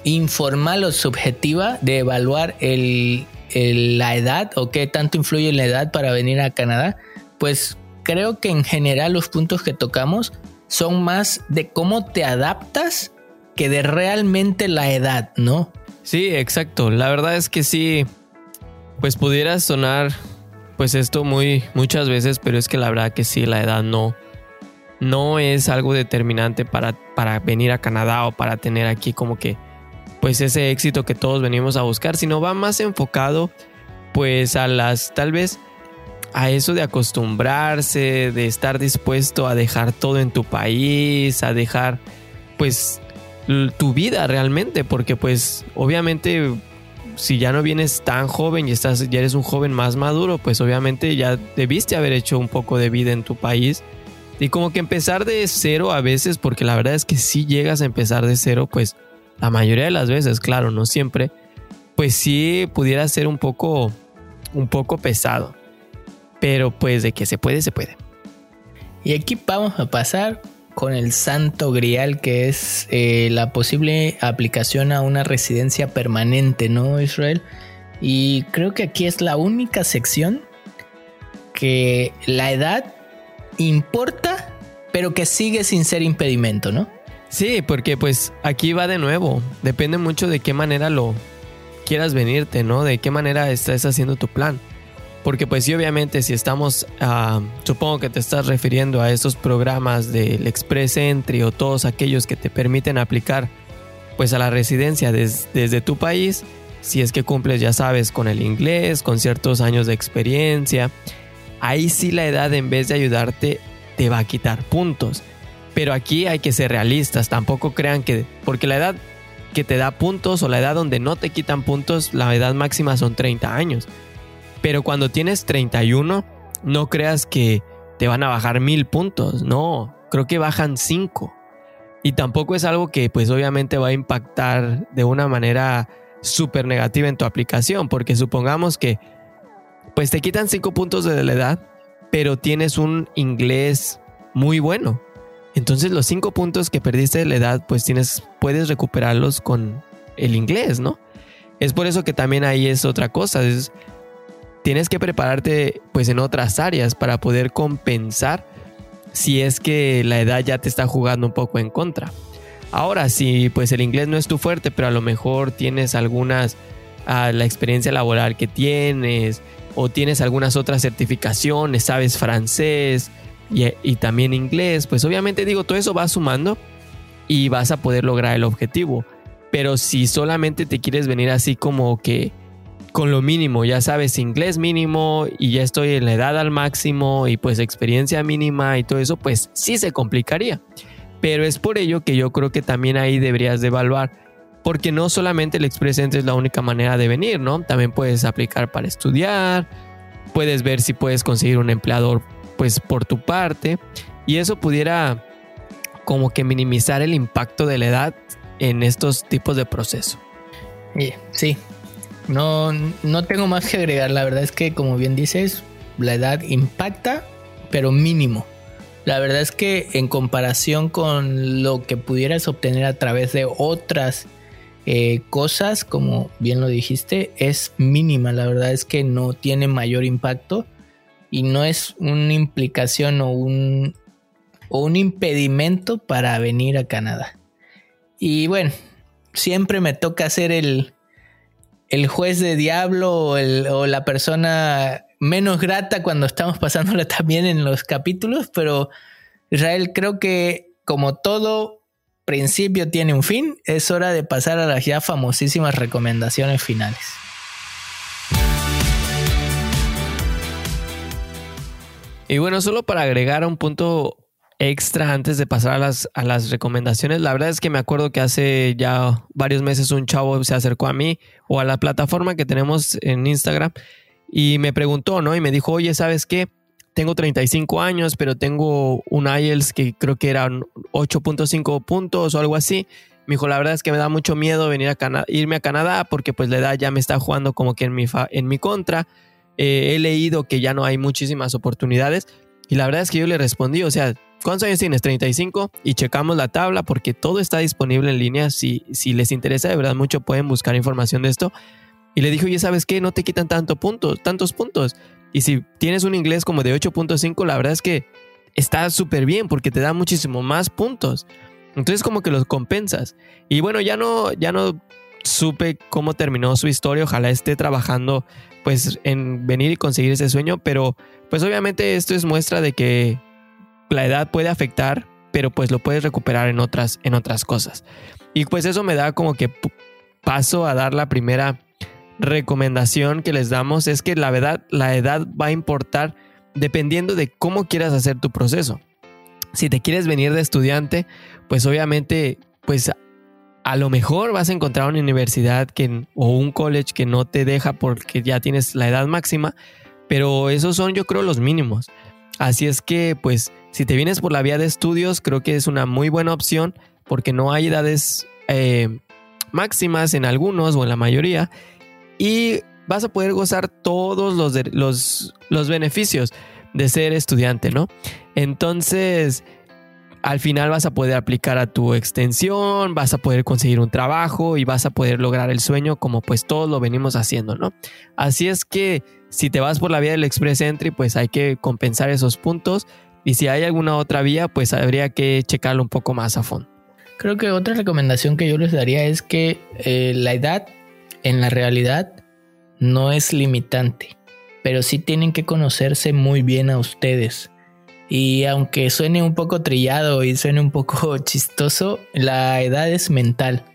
informal o subjetiva de evaluar la edad o qué tanto influye la edad para venir a Canadá, pues creo que en general los puntos que tocamos son más de cómo te adaptas que de realmente la edad, ¿no? Sí, exacto. La verdad es que sí, pues pudiera sonar pues esto muy muchas veces, pero es que la verdad que sí, la edad no no es algo determinante para, para venir a Canadá o para tener aquí como que pues ese éxito que todos venimos a buscar, sino va más enfocado pues a las tal vez a eso de acostumbrarse, de estar dispuesto a dejar todo en tu país, a dejar pues tu vida realmente, porque pues obviamente si ya no vienes tan joven y estás ya eres un joven más maduro, pues obviamente ya debiste haber hecho un poco de vida en tu país. Y como que empezar de cero a veces, porque la verdad es que si llegas a empezar de cero, pues la mayoría de las veces, claro, no siempre, pues sí pudiera ser un poco un poco pesado. Pero pues de que se puede, se puede. Y aquí vamos a pasar con el santo grial que es eh, la posible aplicación a una residencia permanente, ¿no, Israel? Y creo que aquí es la única sección que la edad importa, pero que sigue sin ser impedimento, ¿no? Sí, porque pues aquí va de nuevo. Depende mucho de qué manera lo quieras venirte, ¿no? De qué manera estás haciendo tu plan. Porque pues sí, obviamente si estamos, ah, supongo que te estás refiriendo a estos programas del Express Entry o todos aquellos que te permiten aplicar pues a la residencia desde tu país, si es que cumples ya sabes con el inglés, con ciertos años de experiencia, ahí sí la edad en vez de ayudarte te va a quitar puntos. Pero aquí hay que ser realistas, tampoco crean que, porque la edad que te da puntos o la edad donde no te quitan puntos, la edad máxima son 30 años. Pero cuando tienes 31, no creas que te van a bajar mil puntos. No, creo que bajan 5. Y tampoco es algo que pues obviamente va a impactar de una manera súper negativa en tu aplicación, porque supongamos que pues te quitan cinco puntos de la edad, pero tienes un inglés muy bueno. Entonces los cinco puntos que perdiste de la edad, pues tienes, puedes recuperarlos con el inglés, ¿no? Es por eso que también ahí es otra cosa. Tienes que prepararte pues en otras áreas para poder compensar si es que la edad ya te está jugando un poco en contra. Ahora, si pues el inglés no es tu fuerte, pero a lo mejor tienes algunas, ah, la experiencia laboral que tienes, o tienes algunas otras certificaciones, sabes francés y, y también inglés, pues obviamente digo, todo eso va sumando y vas a poder lograr el objetivo. Pero si solamente te quieres venir así como que con lo mínimo, ya sabes, inglés mínimo y ya estoy en la edad al máximo y pues experiencia mínima y todo eso, pues sí se complicaría. Pero es por ello que yo creo que también ahí deberías de evaluar, porque no solamente el Express es la única manera de venir, ¿no? También puedes aplicar para estudiar, puedes ver si puedes conseguir un empleador pues por tu parte y eso pudiera como que minimizar el impacto de la edad en estos tipos de proceso. Sí, no, no tengo más que agregar. La verdad es que, como bien dices, la edad impacta, pero mínimo. La verdad es que en comparación con lo que pudieras obtener a través de otras eh, cosas, como bien lo dijiste, es mínima. La verdad es que no tiene mayor impacto y no es una implicación o un, o un impedimento para venir a Canadá. Y bueno, siempre me toca hacer el, el juez de diablo o, la persona menos grata cuando estamos pasándola también en los capítulos, pero Israel creo que como todo principio tiene un fin, es hora de pasar a las ya famosísimas recomendaciones finales. Y bueno, solo para agregar un punto extra antes de pasar a las, a las recomendaciones. La verdad es que me acuerdo que hace ya varios meses un chavo se acercó a mí o a la plataforma que tenemos en Instagram y me preguntó, ¿no? Y me dijo, oye, ¿sabes qué? Tengo 35 años, pero tengo un IELTS que creo que eran 8.5 puntos o algo así. Me dijo, la verdad es que me da mucho miedo venir a irme a Canadá porque pues la edad ya me está jugando como que en mi, en mi contra. Eh, he leído que ya no hay muchísimas oportunidades. Y la verdad es que yo le respondí, o sea, ¿Cuántos años tienes? 35 y checamos la tabla porque todo está disponible en línea. Si, si les interesa de verdad mucho pueden buscar información de esto. Y le dijo, oye, ¿sabes qué? No te quitan tanto puntos, tantos puntos. Y si tienes un inglés como de 8.5, la verdad es que está súper bien porque te da muchísimo más puntos. Entonces como que los compensas. Y bueno, ya no, ya no supe cómo terminó su historia. Ojalá esté trabajando pues en venir y conseguir ese sueño. Pero pues obviamente esto es muestra de que la edad puede afectar, pero pues lo puedes recuperar en otras, en otras cosas. Y pues eso me da como que paso a dar la primera recomendación que les damos, es que la verdad, la edad va a importar dependiendo de cómo quieras hacer tu proceso. Si te quieres venir de estudiante, pues obviamente, pues a lo mejor vas a encontrar una universidad que, o un college que no te deja porque ya tienes la edad máxima, pero esos son yo creo los mínimos. Así es que pues si te vienes por la vía de estudios, creo que es una muy buena opción porque no hay edades eh, máximas en algunos o en la mayoría y vas a poder gozar todos los, los, los beneficios de ser estudiante, ¿no? Entonces, al final vas a poder aplicar a tu extensión, vas a poder conseguir un trabajo y vas a poder lograr el sueño como pues todos lo venimos haciendo, ¿no? Así es que si te vas por la vía del Express Entry, pues hay que compensar esos puntos y si hay alguna otra vía, pues habría que checarlo un poco más a fondo. Creo que otra recomendación que yo les daría es que eh, la edad en la realidad no es limitante, pero sí tienen que conocerse muy bien a ustedes. Y aunque suene un poco trillado y suene un poco chistoso, la edad es mental.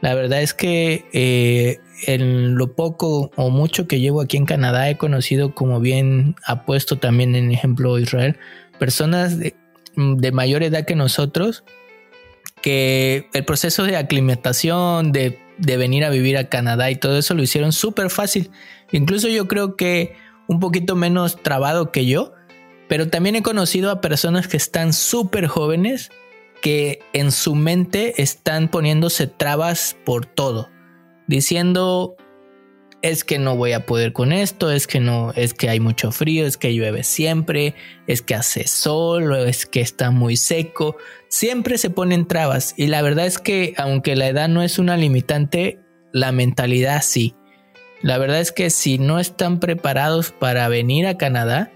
La verdad es que eh, en lo poco o mucho que llevo aquí en Canadá he conocido, como bien ha puesto también en ejemplo Israel, personas de, mayor edad que nosotros, que el proceso de aclimatación, de, de venir a vivir a Canadá y todo eso lo hicieron súper fácil. Incluso yo creo que un poquito menos trabado que yo, pero también he conocido a personas que están súper jóvenes que en su mente están poniéndose trabas por todo, diciendo es que no voy a poder con esto, es que no, es que hay mucho frío, es que llueve siempre, es que hace sol, es que está muy seco, siempre se ponen trabas y la verdad es que aunque la edad no es una limitante, la mentalidad sí. La verdad es que si no están preparados para venir a Canadá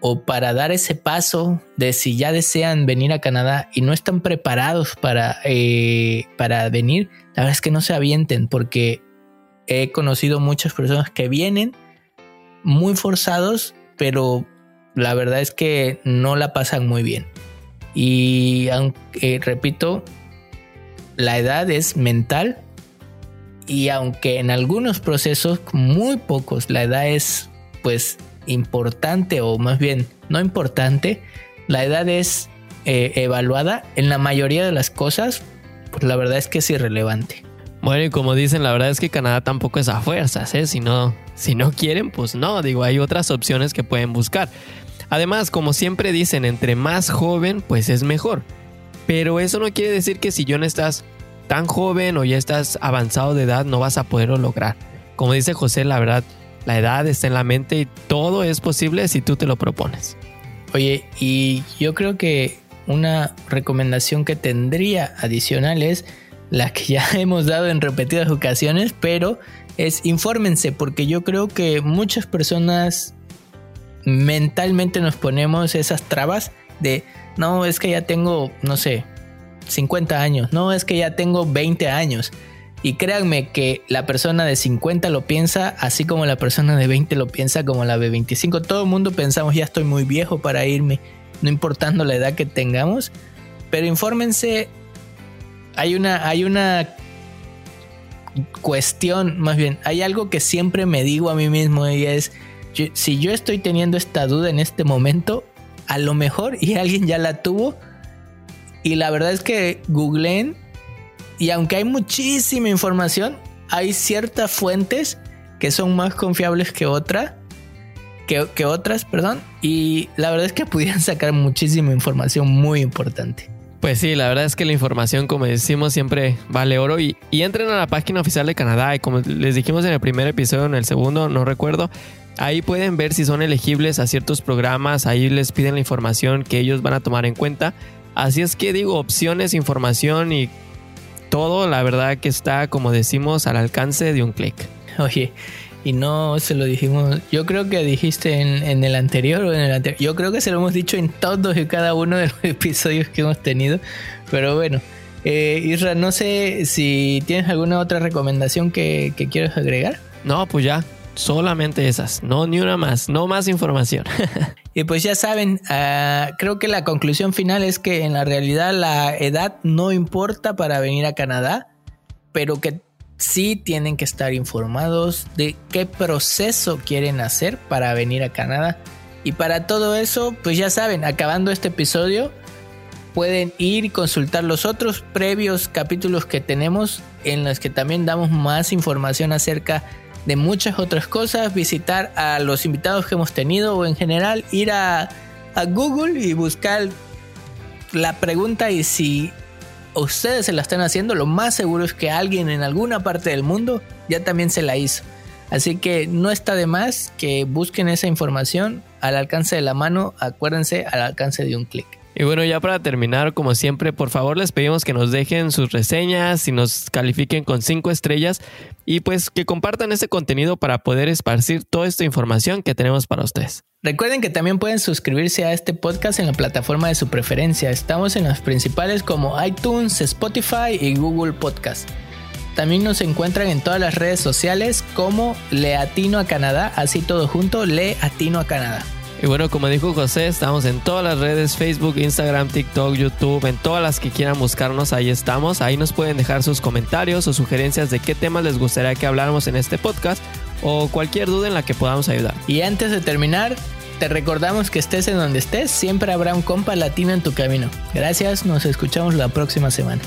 o para dar ese paso de si ya desean venir a Canadá y no están preparados para, eh, para venir, la verdad es que no se avienten porque he conocido muchas personas que vienen muy forzados, pero la verdad es que no la pasan muy bien. Y aunque, repito, la edad es mental y aunque en algunos procesos, muy pocos, la edad es pues importante o más bien no importante, la edad es eh, evaluada en la mayoría de las cosas, pues la verdad es que es irrelevante. Bueno, y como dicen, la verdad es que Canadá tampoco es a fuerzas, ¿eh? Si no, si no quieren, pues no, digo, hay otras opciones que pueden buscar. Además, como siempre dicen, entre más joven, pues es mejor. Pero eso no quiere decir que si yo no estás tan joven o ya estás avanzado de edad, no vas a poderlo lograr. Como dice José, la verdad, la edad está en la mente y todo es posible si tú te lo propones. Oye, y yo creo que una recomendación que tendría adicional es la que ya hemos dado en repetidas ocasiones, pero es infórmense, porque yo creo que muchas personas mentalmente nos ponemos esas trabas de, no, es que ya tengo, no sé, 50 años, no, es que ya tengo 20 años. Y créanme que la persona de 50 lo piensa así como la persona de 20 lo piensa como la de 25. Todo el mundo pensamos ya estoy muy viejo para irme, no importando la edad que tengamos. Pero infórmense hay una, hay una cuestión, más bien, hay algo que siempre me digo a mí mismo y es, si yo estoy teniendo esta duda en este momento, a lo mejor y alguien ya la tuvo. Y la verdad es que googleen y aunque hay muchísima información, hay ciertas fuentes que son más confiables que otra. Que, otras, perdón. Y la verdad es que pudieran sacar muchísima información muy importante. Pues sí, la verdad es que la información, como decimos, siempre vale oro. Y, entren a la página oficial de Canadá. Y como les dijimos en el primer episodio, en el segundo, no recuerdo. Ahí pueden ver si son elegibles a ciertos programas. Ahí les piden la información que ellos van a tomar en cuenta. Así es que digo, opciones, información y todo, la verdad que está, como decimos, al alcance de un clic. Oye, y no se lo dijimos. Yo creo que dijiste en, el anterior o en el anterior. Yo creo que se lo hemos dicho en todos y cada uno de los episodios que hemos tenido. Pero bueno, eh, Isra, no sé si tienes alguna otra recomendación que, que quieras agregar. No, pues ya, solamente esas, no ni una más, no más información. y pues ya saben, ah, creo que la conclusión final es que en la realidad la edad no importa para venir a Canadá, pero que sí tienen que estar informados de qué proceso quieren hacer para venir a Canadá. Y para todo eso, pues ya saben, acabando este episodio, pueden ir y consultar los otros previos capítulos que tenemos en los que también damos más información acerca de muchas otras cosas, visitar a los invitados que hemos tenido o en general ir a, a Google y buscar la pregunta y si ustedes se la están haciendo, lo más seguro es que alguien en alguna parte del mundo ya también se la hizo. Así que no está de más que busquen esa información al alcance de la mano, acuérdense, al alcance de un clic. Y bueno, ya para terminar, como siempre, por favor les pedimos que nos dejen sus reseñas y nos califiquen con cinco estrellas y pues que compartan este contenido para poder esparcir toda esta información que tenemos para ustedes. Recuerden que también pueden suscribirse a este podcast en la plataforma de su preferencia. Estamos en las principales como iTunes, Spotify y Google Podcast. También nos encuentran en todas las redes sociales como Leatino a Canadá, así todo junto, Leatino a Canadá. Y bueno, como dijo José, estamos en todas las redes, Facebook, Instagram, TikTok, YouTube, en todas las que quieran buscarnos, ahí estamos. Ahí nos pueden dejar sus comentarios o sugerencias de qué temas les gustaría que habláramos en este podcast o cualquier duda en la que podamos ayudar. Y antes de terminar, te recordamos que estés en donde estés, siempre habrá un compa latino en tu camino. Gracias, nos escuchamos la próxima semana.